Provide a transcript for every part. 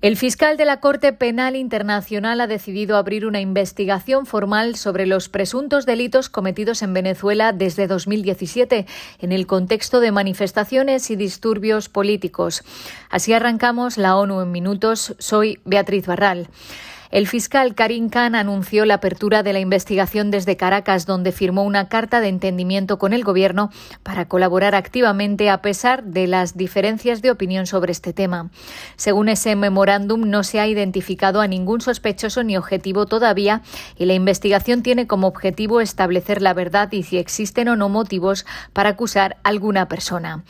El fiscal de la Corte Penal Internacional ha decidido abrir una investigación formal sobre los presuntos delitos cometidos en Venezuela desde 2017 en el contexto de manifestaciones y disturbios políticos. Así arrancamos la ONU en minutos. Soy Beatriz Barral. El fiscal Karim Khan anunció la apertura de la investigación desde Caracas, donde firmó una carta de entendimiento con el Gobierno para colaborar activamente a pesar de las diferencias de opinión sobre este tema. Según ese memorándum, no se ha identificado a ningún sospechoso ni objetivo todavía y la investigación tiene como objetivo establecer la verdad y si existen o no motivos para acusar a alguna persona.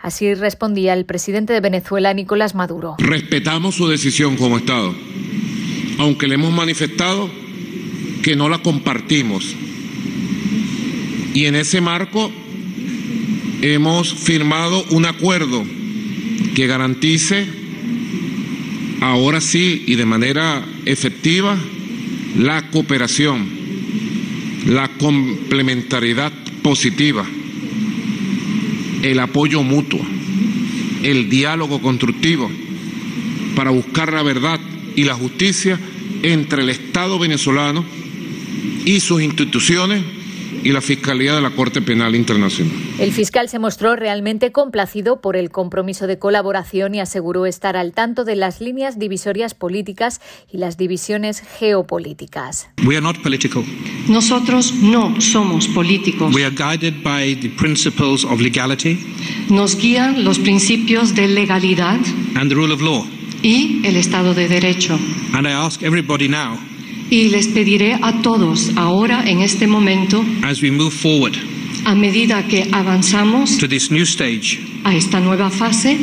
Así respondía el presidente de Venezuela, Nicolás Maduro. Respetamos su decisión como Estado aunque le hemos manifestado que no la compartimos. Y en ese marco hemos firmado un acuerdo que garantice ahora sí y de manera efectiva la cooperación, la complementariedad positiva, el apoyo mutuo, el diálogo constructivo para buscar la verdad y la justicia entre el Estado venezolano y sus instituciones y la Fiscalía de la Corte Penal Internacional. El fiscal se mostró realmente complacido por el compromiso de colaboración y aseguró estar al tanto de las líneas divisorias políticas y las divisiones geopolíticas. Nosotros no somos políticos. Nos guían los principios de legalidad y el Estado de Derecho. y les pediré a todos ahora en este momento a medida que avanzamos a esta nueva fase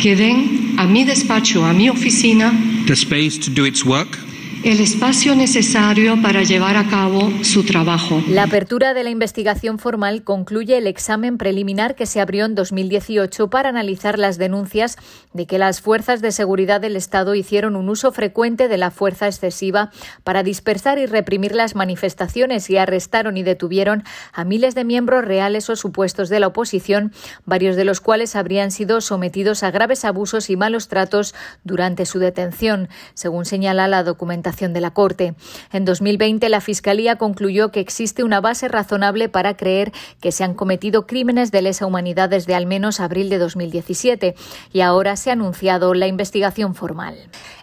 que den a mi despacho, a mi oficina the space to do its work el espacio necesario para llevar a cabo su trabajo. La apertura de la investigación formal concluye el examen preliminar que se abrió en 2018 para analizar las denuncias de que las fuerzas de seguridad del Estado hicieron un uso frecuente de la fuerza excesiva para dispersar y reprimir las manifestaciones y arrestaron y detuvieron a miles de miembros reales o supuestos de la oposición, varios de los cuales habrían sido sometidos a graves abusos y malos tratos durante su detención, según señala la documentación de la Corte. En 2020, la Fiscalía concluyó que existe una base razonable para creer que se han cometido crímenes de lesa humanidad desde al menos abril de 2017 y ahora se ha anunciado la investigación formal.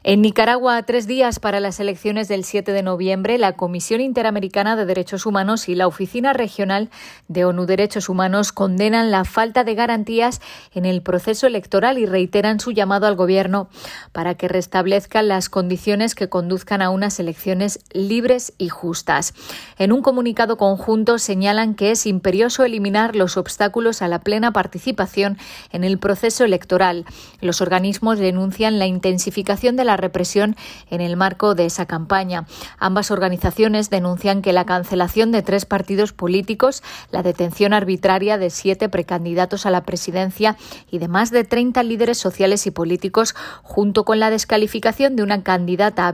En Nicaragua, a tres días para las elecciones del 7 de noviembre, la Comisión Interamericana de Derechos Humanos y la Oficina Regional de ONU Derechos Humanos condenan la falta de garantías en el proceso electoral y reiteran su llamado al Gobierno para que restablezca las condiciones que conduzcan a unas elecciones libres y justas. En un comunicado conjunto señalan que es imperioso eliminar los obstáculos a la plena participación en el proceso electoral. Los organismos denuncian la intensificación de la represión en el marco de esa campaña. Ambas organizaciones denuncian que la cancelación de tres partidos políticos, la detención arbitraria de siete precandidatos a la presidencia y de más de 30 líderes sociales y políticos, junto con la descalificación de una candidata a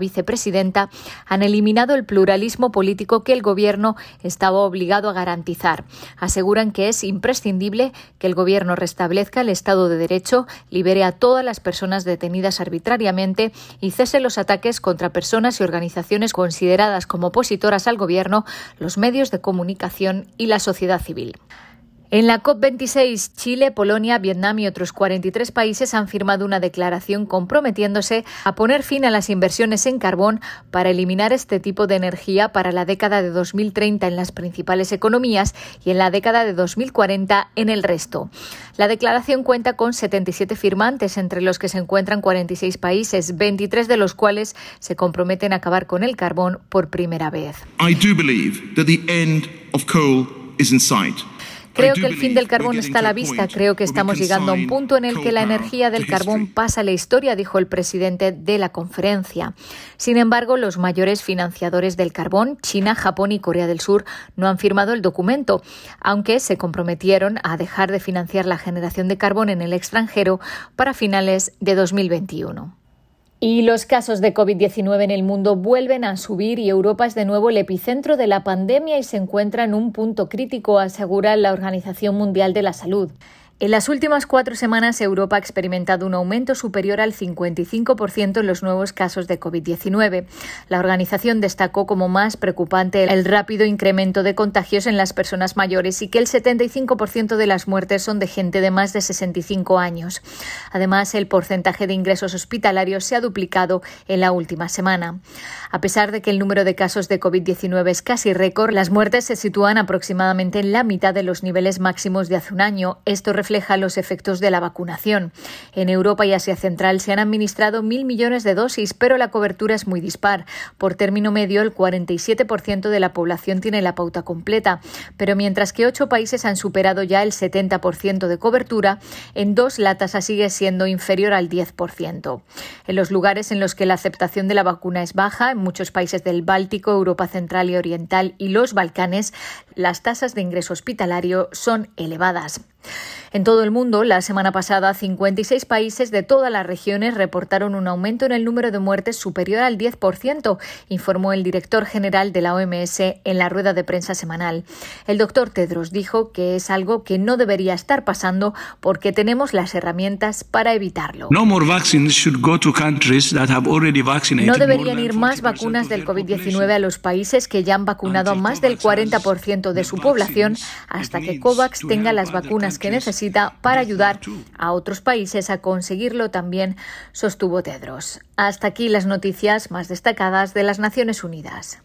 vicepresidenta, han eliminado el pluralismo político que el Gobierno estaba obligado a garantizar. Aseguran que es imprescindible que el Gobierno restablezca el Estado de Derecho, libere a todas las personas detenidas arbitrariamente y cese los ataques contra personas y organizaciones consideradas como opositoras al Gobierno, los medios de comunicación y la sociedad civil. En la COP26, Chile, Polonia, Vietnam y otros 43 países han firmado una declaración comprometiéndose a poner fin a las inversiones en carbón para eliminar este tipo de energía para la década de 2030 en las principales economías y en la década de 2040 en el resto. La declaración cuenta con 77 firmantes, entre los que se encuentran 46 países, 23 de los cuales se comprometen a acabar con el carbón por primera vez. I do believe that the end of coal is in. Creo que el fin del carbón está a la vista. Creo que estamos llegando a un punto en el que la energía del carbón pasa a la historia, dijo el presidente de la conferencia. Sin embargo, los mayores financiadores del carbón, China, Japón y Corea del Sur, no han firmado el documento, aunque se comprometieron a dejar de financiar la generación de carbón en el extranjero para finales de 2021. Y los casos de COVID-19 en el mundo vuelven a subir y Europa es de nuevo el epicentro de la pandemia y se encuentra en un punto crítico, asegura la Organización Mundial de la Salud. En las últimas cuatro semanas, Europa ha experimentado un aumento superior al 55% en los nuevos casos de COVID-19. La organización destacó como más preocupante el rápido incremento de contagios en las personas mayores y que el 75% de las muertes son de gente de más de 65 años. Además, el porcentaje de ingresos hospitalarios se ha duplicado en la última semana. A pesar de que el número de casos de COVID-19 es casi récord, las muertes se sitúan aproximadamente en la mitad de los niveles máximos de hace un año. Esto refleja los efectos de la vacunación. En Europa y Asia Central se han administrado mil millones de dosis, pero la cobertura es muy dispar. Por término medio, el 47% de la población tiene la pauta completa, pero mientras que ocho países han superado ya el 70% de cobertura, en dos la tasa sigue siendo inferior al 10%. En los lugares en los que la aceptación de la vacuna es baja, en muchos países del Báltico, Europa Central y Oriental y los Balcanes, las tasas de ingreso hospitalario son elevadas. En todo el mundo, la semana pasada, 56 países de todas las regiones reportaron un aumento en el número de muertes superior al 10%, informó el director general de la OMS en la rueda de prensa semanal. El doctor Tedros dijo que es algo que no debería estar pasando porque tenemos las herramientas para evitarlo. No, deberían ir más vacunas del COVID-19 a los países que ya han vacunado a más del 40% de su población hasta que COVAX tenga las vacunas que necesita para ayudar a otros países a conseguirlo también, sostuvo Tedros. Hasta aquí las noticias más destacadas de las Naciones Unidas.